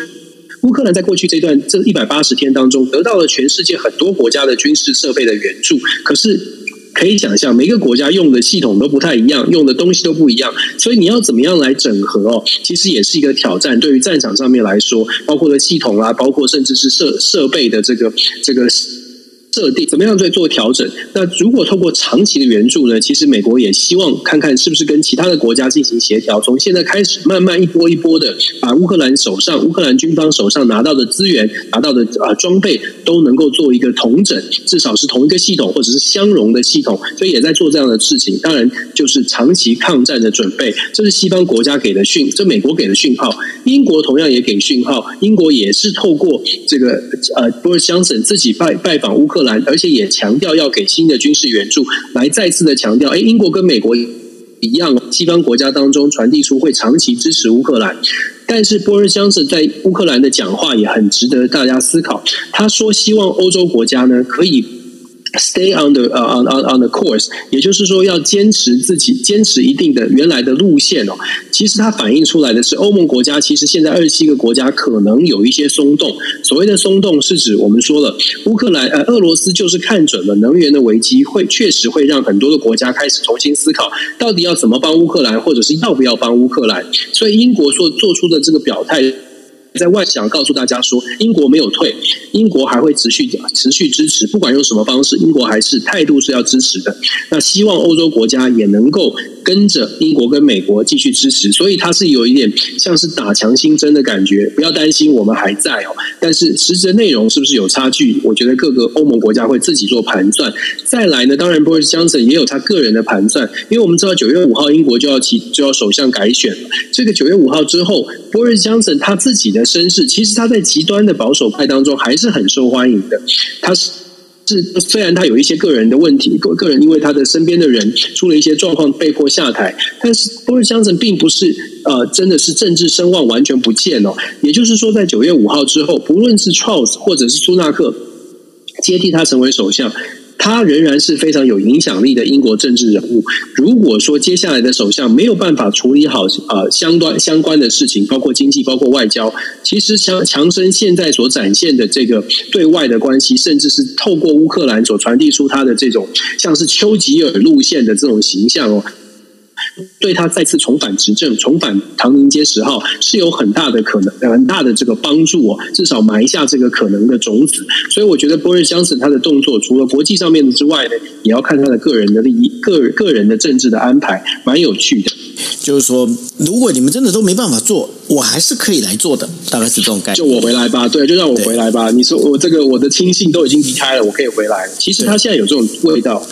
乌克兰在过去这段这一百八十天当中得到了全世界很多国家的军事设备的援助，可是。可以想象，每个国家用的系统都不太一样，用的东西都不一样，所以你要怎么样来整合哦？其实也是一个挑战。对于战场上面来说，包括了系统啊，包括甚至是设设备的这个这个。设定怎么样在做调整？那如果透过长期的援助呢？其实美国也希望看看是不是跟其他的国家进行协调，从现在开始慢慢一波一波的把乌克兰手上、乌克兰军方手上拿到的资源、拿到的啊装备都能够做一个同整，至少是同一个系统或者是相容的系统，所以也在做这样的事情。当然就是长期抗战的准备，这是西方国家给的讯，这美国给的讯号，英国同样也给讯号，英国也是透过这个呃波尔强森自己拜拜访乌克而且也强调要给新的军事援助，来再次的强调，哎，英国跟美国一样，西方国家当中传递出会长期支持乌克兰。但是波尔江森在乌克兰的讲话也很值得大家思考。他说，希望欧洲国家呢可以。Stay on the 呃 on on on the course，也就是说要坚持自己坚持一定的原来的路线哦。其实它反映出来的是欧盟国家，其实现在二十七个国家可能有一些松动。所谓的松动是指我们说了，乌克兰呃俄罗斯就是看准了能源的危机，会确实会让很多的国家开始重新思考，到底要怎么帮乌克兰，或者是要不要帮乌克兰。所以英国所做出的这个表态。在外想告诉大家说，英国没有退，英国还会持续持续支持，不管用什么方式，英国还是态度是要支持的。那希望欧洲国家也能够跟着英国跟美国继续支持，所以它是有一点像是打强心针的感觉。不要担心，我们还在哦。但是实质内容是不是有差距？我觉得各个欧盟国家会自己做盘算。再来呢，当然波尔强森也有他个人的盘算，因为我们知道九月五号英国就要起就要首相改选了。这个九月五号之后，波尔强森他自己的。身世其实他在极端的保守派当中还是很受欢迎的。他是是虽然他有一些个人的问题，个个人因为他的身边的人出了一些状况被迫下台，但是波尔强森并不是呃真的是政治声望完全不见哦。也就是说，在九月五号之后，不论是 Charles 或者是苏纳克接替他成为首相。他仍然是非常有影响力的英国政治人物。如果说接下来的首相没有办法处理好呃相关相关的事情，包括经济、包括外交，其实强强生现在所展现的这个对外的关系，甚至是透过乌克兰所传递出他的这种像是丘吉尔路线的这种形象哦。对他再次重返执政，重返唐宁街十号是有很大的可能，很大的这个帮助哦。至少埋下这个可能的种子。所以我觉得波尔江森他的动作，除了国际上面的之外呢，也要看他的个人的利益、个个人的政治的安排，蛮有趣的。就是说，如果你们真的都没办法做，我还是可以来做的，大概是这种概念。就我回来吧，对，就让我回来吧。你说我这个我的亲信都已经离开了，我可以回来。其实他现在有这种味道。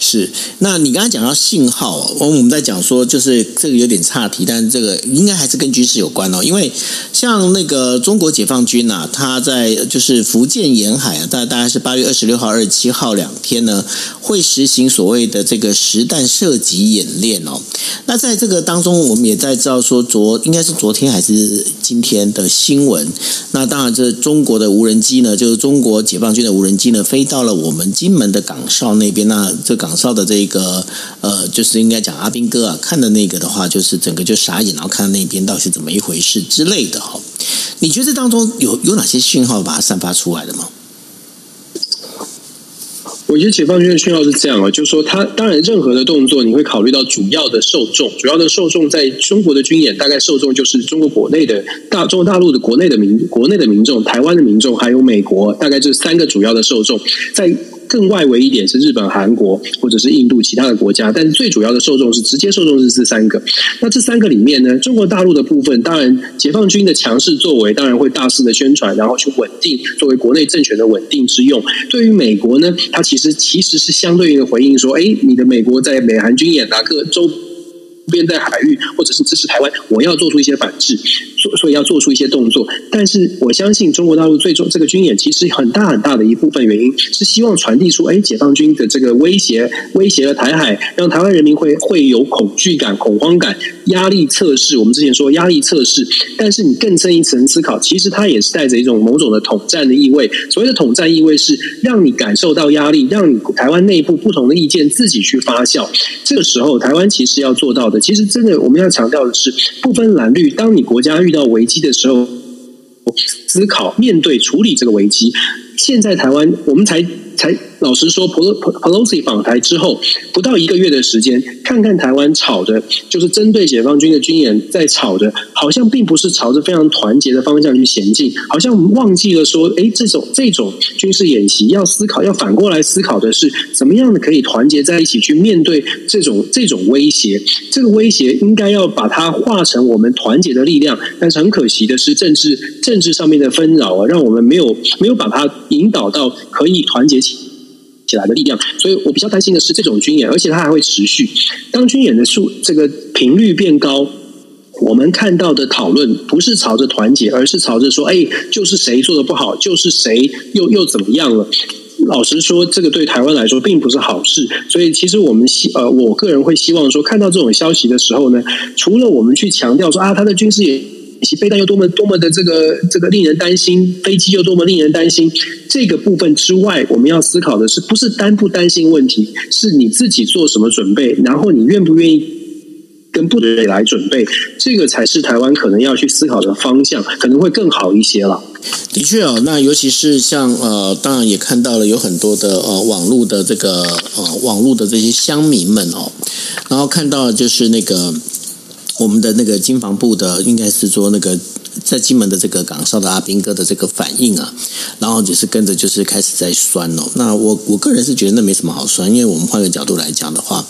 是，那你刚才讲到信号，我们在讲说，就是这个有点岔题，但是这个应该还是跟军事有关哦。因为像那个中国解放军呐、啊，他在就是福建沿海啊，大大概是八月二十六号、二十七号两天呢，会实行所谓的这个实弹射击演练哦。那在这个当中，我们也在知道说，昨应该是昨天还是今天的新闻。那当然，这中国的无人机呢，就是中国解放军的无人机呢，飞到了我们金门的岗哨那边，那这个。港哨的这个呃，就是应该讲阿兵哥啊，看的那个的话，就是整个就傻眼，然后看那边到底是怎么一回事之类的哈。你觉得这当中有有哪些讯号把它散发出来的吗？我觉得解放军的讯号是这样啊，就是说，他当然任何的动作，你会考虑到主要的受众，主要的受众在中国的军演，大概受众就是中国国内的大中国大陆的国内的民国内的民众，台湾的民众，还有美国，大概这三个主要的受众在。更外围一点是日本、韩国或者是印度其他的国家，但是最主要的受众是直接受众是这三个。那这三个里面呢，中国大陆的部分，当然解放军的强势作为，当然会大肆的宣传，然后去稳定作为国内政权的稳定之用。对于美国呢，它其实其实是相对应的回应说，哎，你的美国在美韩军演啊，各周。边在海域或者是支持台湾，我要做出一些反制，所所以要做出一些动作。但是我相信中国大陆最终这个军演其实很大很大的一部分原因是希望传递出，哎，解放军的这个威胁，威胁了台海，让台湾人民会会有恐惧感、恐慌感、压力测试。我们之前说压力测试，但是你更深一层思考，其实它也是带着一种某种的统战的意味。所谓的统战意味是让你感受到压力，让你台湾内部不同的意见自己去发酵。这个时候，台湾其实要做到的，其实真的我们要强调的是，不分蓝绿，当你国家遇到危机的时候，思考面对处理这个危机。现在台湾，我们才才。老实说，Pelosi 访台之后不到一个月的时间，看看台湾吵的，就是针对解放军的军演在吵的，好像并不是朝着非常团结的方向去前进，好像忘记了说，哎，这种这种军事演习要思考，要反过来思考的是，怎么样的可以团结在一起去面对这种这种威胁？这个威胁应该要把它化成我们团结的力量，但是很可惜的是，政治政治上面的纷扰啊，让我们没有没有把它引导到可以团结起。起来的力量，所以我比较担心的是这种军演，而且它还会持续。当军演的数这个频率变高，我们看到的讨论不是朝着团结，而是朝着说：“哎，就是谁做的不好，就是谁又又怎么样了。”老实说，这个对台湾来说并不是好事。所以，其实我们希呃，我个人会希望说，看到这种消息的时候呢，除了我们去强调说啊，他的军事演飞弹又多么多么的这个这个令人担心，飞机又多么令人担心。这个部分之外，我们要思考的是，不是担不担心问题，是你自己做什么准备，然后你愿不愿意跟部队来准备，这个才是台湾可能要去思考的方向，可能会更好一些了。的确哦，那尤其是像呃，当然也看到了有很多的呃网络的这个呃网络的这些乡民们哦，然后看到就是那个。我们的那个经防部的，应该是说那个在金门的这个岗哨的阿兵哥的这个反应啊，然后也是跟着就是开始在酸哦。那我我个人是觉得那没什么好酸，因为我们换个角度来讲的话。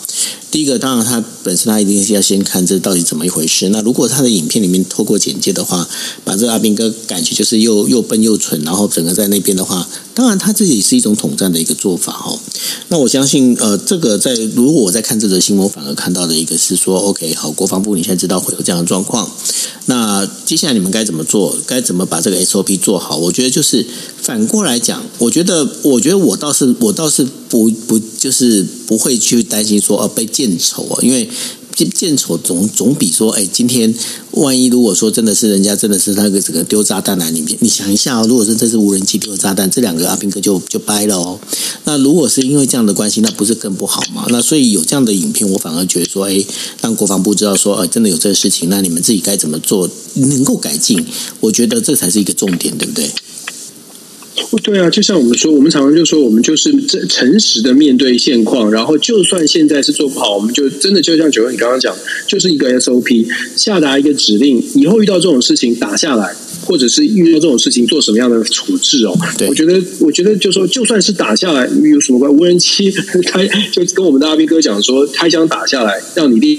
第一个，当然他本身他一定是要先看这到底怎么一回事。那如果他的影片里面透过简介的话，把这个阿兵哥感觉就是又又笨又蠢，然后整个在那边的话，当然他自己是一种统战的一个做法哦。那我相信，呃，这个在如果我在看这则新闻，反而看到的一个是说，OK，好，国防部你现在知道会有这样的状况，那接下来你们该该怎么做？该怎么把这个 SOP 做好？我觉得就是反过来讲，我觉得，我觉得我倒是我倒是不不就是不会去担心说，呃，被。见丑啊，因为见丑总总比说，哎，今天万一如果说真的是人家真的是那个整个丢炸弹来，你你想一下，如果是这是无人机丢炸弹，这两个阿兵哥就就掰了哦。那如果是因为这样的关系，那不是更不好吗？那所以有这样的影片，我反而觉得说，哎，让国防部知道说，哎，真的有这个事情，那你们自己该怎么做，能够改进，我觉得这才是一个重点，对不对？对啊，就像我们说，我们常常就说，我们就是诚诚实的面对现况，然后就算现在是做不好，我们就真的就像九哥你刚刚讲，就是一个 SOP，下达一个指令，以后遇到这种事情打下来，或者是遇到这种事情做什么样的处置哦。对我觉得，我觉得就说，就算是打下来，有什么关？无人机开就跟我们的阿斌哥讲说，开枪打下来，让你练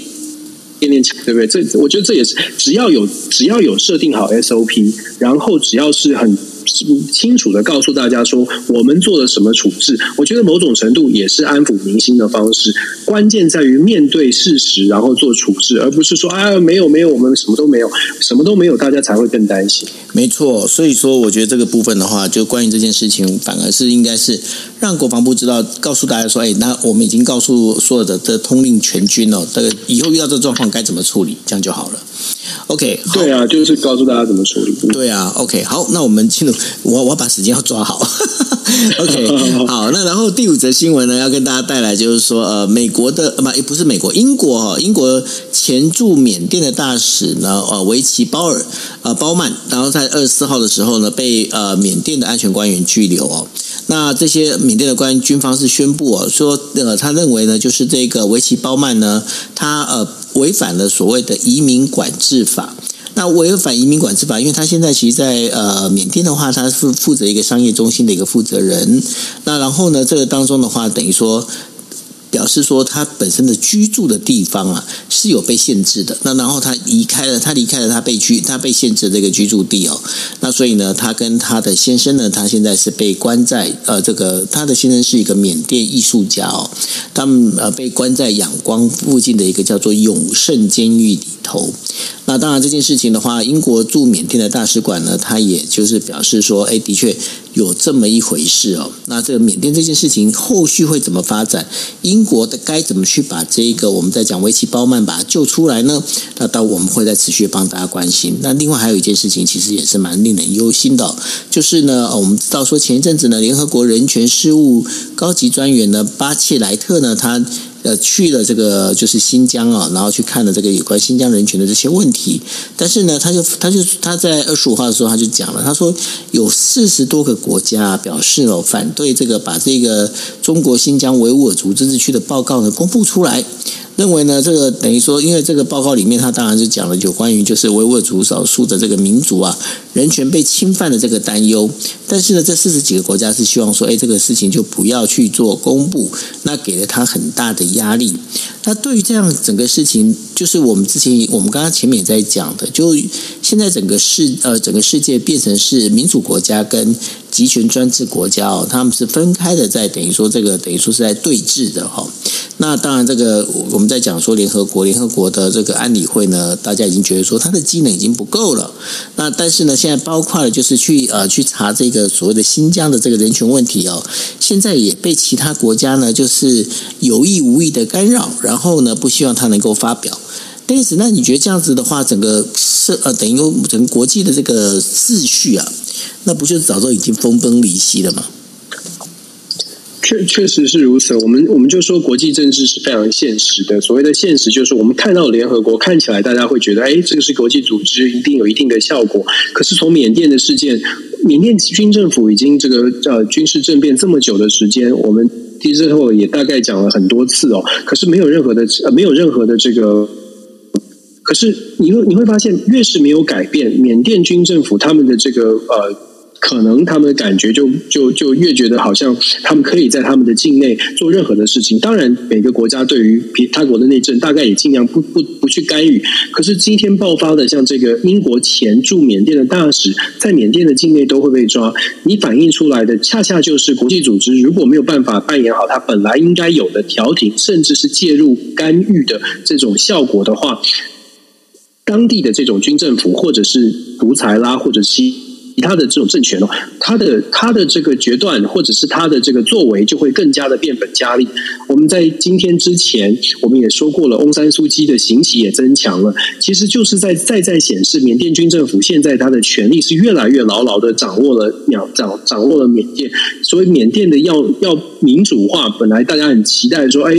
练练枪，对不对？这我觉得这也是只要有只要有设定好 SOP，然后只要是很。清楚的告诉大家说，我们做了什么处置？我觉得某种程度也是安抚民心的方式。关键在于面对事实，然后做处置，而不是说啊，没有没有，我们什么都没有，什么都没有，大家才会更担心。没错，所以说我觉得这个部分的话，就关于这件事情，反而是应该是让国防部知道，告诉大家说，哎，那我们已经告诉所有的这通令全军哦，这个以后遇到这状况该怎么处理，这样就好了。OK，对啊，就是告诉大家怎么处理。对啊，OK，好，那我们进入，我我要把时间要抓好。OK，好，那然后第五则新闻呢，要跟大家带来就是说，呃，美国的不也不是美国，英国哈，英国前驻缅甸的大使呢，呃，维奇鲍尔呃鲍曼，然后在二十四号的时候呢，被呃缅甸的安全官员拘留哦。那这些缅甸的官员军方是宣布哦，说呃，他认为呢，就是这个维奇鲍曼呢，他呃。违反了所谓的移民管制法。那违反移民管制法，因为他现在其实在呃缅甸的话，他是负责一个商业中心的一个负责人。那然后呢，这个当中的话，等于说表示说他本身的居住的地方啊是有被限制的。那然后他离开了，他离开了他被居他被限制的这个居住地哦。那所以呢，他跟他的先生呢，他现在是被关在呃这个他的先生是一个缅甸艺术家哦，他们呃被关在仰光附近的一个叫做永盛监狱里头。那当然这件事情的话，英国驻缅甸的大使馆呢，他也就是表示说，哎，的确有这么一回事哦。那这个缅甸这件事情后续会怎么发展？英国的该怎么去把这个我们在讲维奇鲍曼把他救出来呢？那到我们会再持续帮大家关心。那另外还有一件事情，其实也是蛮令人忧心的，就是呢，我们知道说前一阵子呢，联合国人权事务高级专员呢巴切莱特呢，他。呃，去了这个就是新疆啊，然后去看了这个有关新疆人群的这些问题。但是呢，他就他就他在二十五号的时候他就讲了，他说有四十多个国家表示了反对这个把这个中国新疆维吾尔族自治区的报告呢公布出来。认为呢，这个等于说，因为这个报告里面，他当然是讲了有关于就是维吾尔族少数的这个民族啊，人权被侵犯的这个担忧。但是呢，这四十几个国家是希望说，哎，这个事情就不要去做公布，那给了他很大的压力。那对于这样整个事情，就是我们之前我们刚刚前面也在讲的，就现在整个世呃整个世界变成是民主国家跟集权专制国家哦，他们是分开的，在等于说这个等于说是在对峙的哈。那当然，这个我们在讲说联合国，联合国的这个安理会呢，大家已经觉得说它的机能已经不够了。那但是呢，现在包括了就是去呃去查这个所谓的新疆的这个人权问题哦，现在也被其他国家呢就是有意无意的干扰，然后呢不希望它能够发表。但是那你觉得这样子的话，整个社呃等于整个国际的这个秩序啊，那不就早就已经分崩离析了吗？确确实是如此，我们我们就说国际政治是非常现实的。所谓的现实，就是我们看到联合国看起来，大家会觉得，哎，这个是国际组织，一定有一定的效果。可是从缅甸的事件，缅甸军政府已经这个呃军事政变这么久的时间，我们之后也大概讲了很多次哦。可是没有任何的呃没有任何的这个，可是你会你会发现，越是没有改变，缅甸军政府他们的这个呃。可能他们的感觉就就就越觉得好像他们可以在他们的境内做任何的事情。当然，每个国家对于他国的内政大概也尽量不不不去干预。可是今天爆发的像这个英国前驻缅甸的大使在缅甸的境内都会被抓，你反映出来的恰恰就是国际组织如果没有办法扮演好它本来应该有的调停，甚至是介入干预的这种效果的话，当地的这种军政府或者是独裁啦，或者是。他的这种政权哦，他的他的这个决断，或者是他的这个作为，就会更加的变本加厉。我们在今天之前，我们也说过了，翁山苏姬的刑期也增强了，其实就是在再再显示，缅甸军政府现在他的权力是越来越牢牢的掌握了，掌掌握了缅甸。所以缅甸的要要民主化，本来大家很期待说，哎，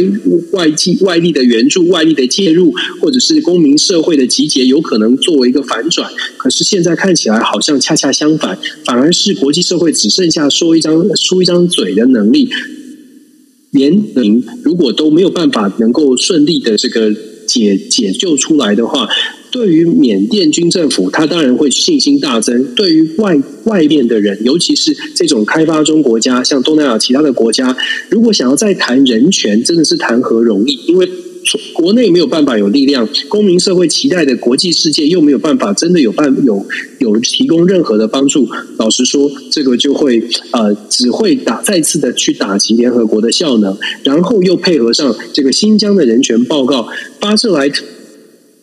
外境外力的援助、外力的介入，或者是公民社会的集结，有可能作为一个反转。可是现在看起来，好像恰恰相。反，反而是国际社会只剩下说一张说一张嘴的能力，连您如果都没有办法能够顺利的这个解解救出来的话，对于缅甸军政府，他当然会信心大增；对于外外面的人，尤其是这种开发中国家，像东南亚其他的国家，如果想要再谈人权，真的是谈何容易？因为国内没有办法有力量，公民社会期待的国际世界又没有办法真的有办有有提供任何的帮助。老实说，这个就会呃只会打再次的去打击联合国的效能，然后又配合上这个新疆的人权报告，发射来。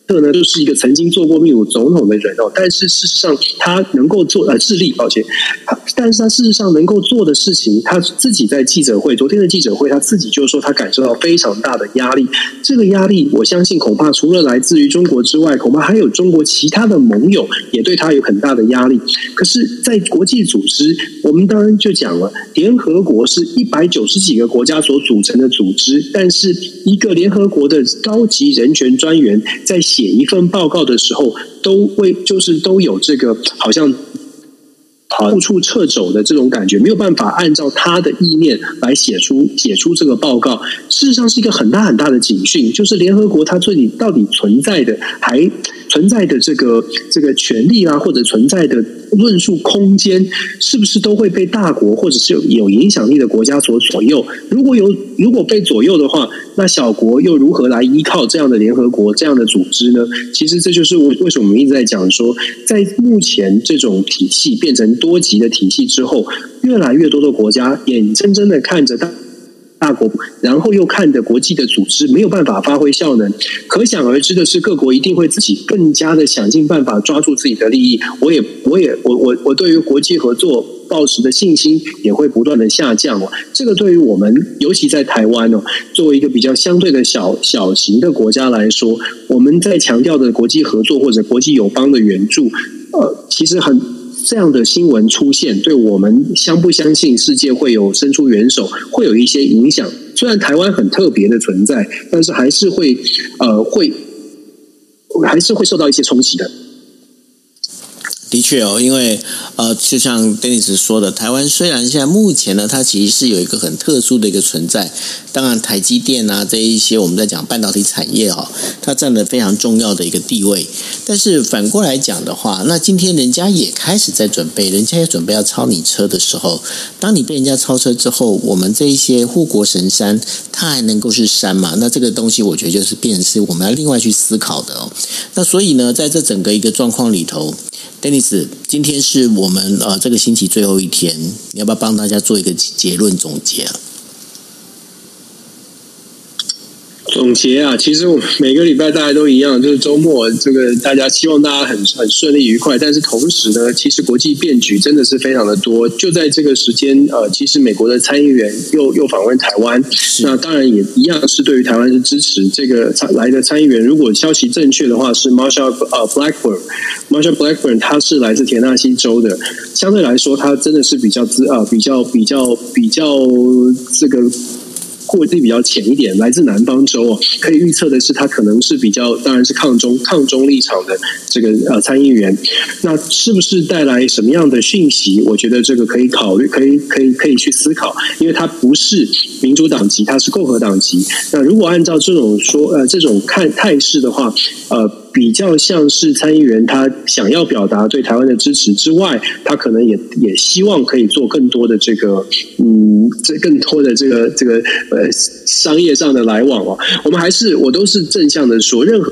特呢，就是一个曾经做过秘鲁总统的人哦，但是事实上他能够做呃智利，抱歉，他但是他事实上能够做的事情，他自己在记者会，昨天的记者会，他自己就说他感受到非常大的压力。这个压力，我相信恐怕除了来自于中国之外，恐怕还有中国其他的盟友也对他有很大的压力。可是，在国际组织，我们当然就讲了，联合国是一百九十几个国家所组成的组织，但是一个联合国的高级人权专员在。写一份报告的时候，都会就是都有这个好像到处撤走的这种感觉，没有办法按照他的意念来写出写出这个报告。事实上是一个很大很大的警讯，就是联合国它这里到底存在的还存在的这个这个权利啊，或者存在的论述空间是不是都会被大国或者是有有影响力的国家所左右？如果有如果被左右的话，那小国又如何来依靠这样的联合国这样的组织呢？其实这就是为为什么我们一直在讲说，在目前这种体系变成多极的体系之后，越来越多的国家眼睁睁的看着大。大国，然后又看着国际的组织没有办法发挥效能，可想而知的是，各国一定会自己更加的想尽办法抓住自己的利益。我也，我也，我我我对于国际合作抱持的信心也会不断的下降哦。这个对于我们，尤其在台湾哦，作为一个比较相对的小小型的国家来说，我们在强调的国际合作或者国际友邦的援助，呃，其实很。这样的新闻出现，对我们相不相信世界会有伸出援手，会有一些影响。虽然台湾很特别的存在，但是还是会呃会还是会受到一些冲击的。的确哦，因为呃，就像 Denis 说的，台湾虽然现在目前呢，它其实是有一个很特殊的一个存在。当然，台积电啊这一些我们在讲半导体产业哦，它占了非常重要的一个地位。但是反过来讲的话，那今天人家也开始在准备，人家也准备要超你车的时候，当你被人家超车之后，我们这一些护国神山，它还能够是山吗？那这个东西，我觉得就是变成是我们要另外去思考的哦。那所以呢，在这整个一个状况里头。丹尼斯今天是我们呃这个星期最后一天，你要不要帮大家做一个结论总结啊？总结啊，其实我每个礼拜大家都一样，就是周末这个大家希望大家很很顺利愉快，但是同时呢，其实国际变局真的是非常的多。就在这个时间，呃，其实美国的参议员又又访问台湾，那当然也一样是对于台湾是支持。这个来的参议员，如果消息正确的话，是 Marshall 呃 Blackburn，Marshall Blackburn，他是来自田纳西州的，相对来说，他真的是比较资呃比较比较比较这个。过滤比较浅一点，来自南方州哦，可以预测的是，他可能是比较，当然是抗中抗中立场的这个呃参议员。那是不是带来什么样的讯息？我觉得这个可以考虑，可以可以可以去思考，因为他不是民主党籍，他是共和党籍。那如果按照这种说呃这种看态势的话，呃。比较像是参议员，他想要表达对台湾的支持之外，他可能也也希望可以做更多的这个，嗯，这更多的这个这个呃商业上的来往哦。我们还是我都是正向的说，任何。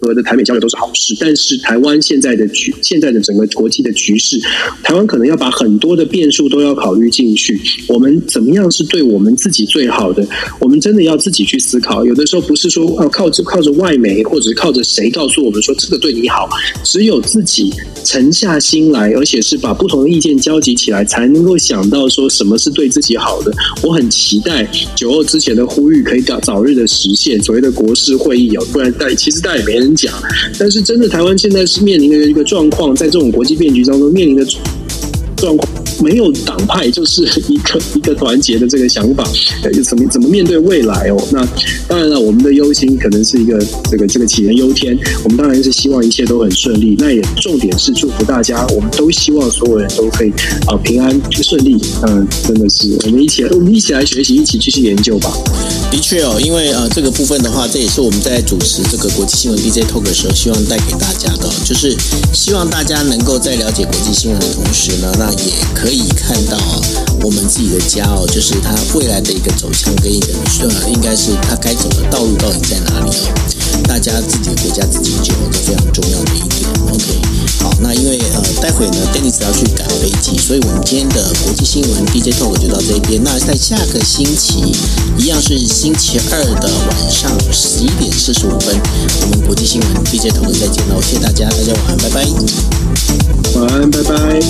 和的台美交流都是好事，但是台湾现在的局，现在的整个国际的局势，台湾可能要把很多的变数都要考虑进去。我们怎么样是对我们自己最好的？我们真的要自己去思考。有的时候不是说啊靠着靠着外媒，或者是靠着谁告诉我们说这个对你好，只有自己沉下心来，而且是把不同的意见交集起来，才能够想到说什么是对自己好的。我很期待九二之前的呼吁可以早早日的实现，所谓的国事会议哦，不然但其实大也没人。讲，但是真的，台湾现在是面临的一个状况，在这种国际变局当中面临的状况。没有党派，就是一个一个团结的这个想法，怎么怎么面对未来哦？那当然了，我们的忧心可能是一个这个这个杞人忧天。我们当然是希望一切都很顺利。那也重点是祝福大家，我们都希望所有人都可以啊平安顺利。嗯，真的是我们一起，我们一起来学习，一起继续研究吧。的确哦，因为呃这个部分的话，这也是我们在主持这个国际新闻 DJ Talk 的时候，希望带给大家的，就是希望大家能够在了解国际新闻的同时呢，那也可。以看到啊，我们自己的家哦，就是它未来的一个走向跟一个呃，应该是它该走的道路到底在哪里哦？大家自己的国家自己就有个非常重要的一点。OK，好，那因为呃，待会呢，Dennis 要去赶飞机，所以我们今天的国际新闻 DJ Talk 就到这边。那在下个星期一样是星期二的晚上十一点四十五分，我们国际新闻 DJ Talk 再见喽！谢谢大家，大家晚安，拜拜。晚安，拜拜。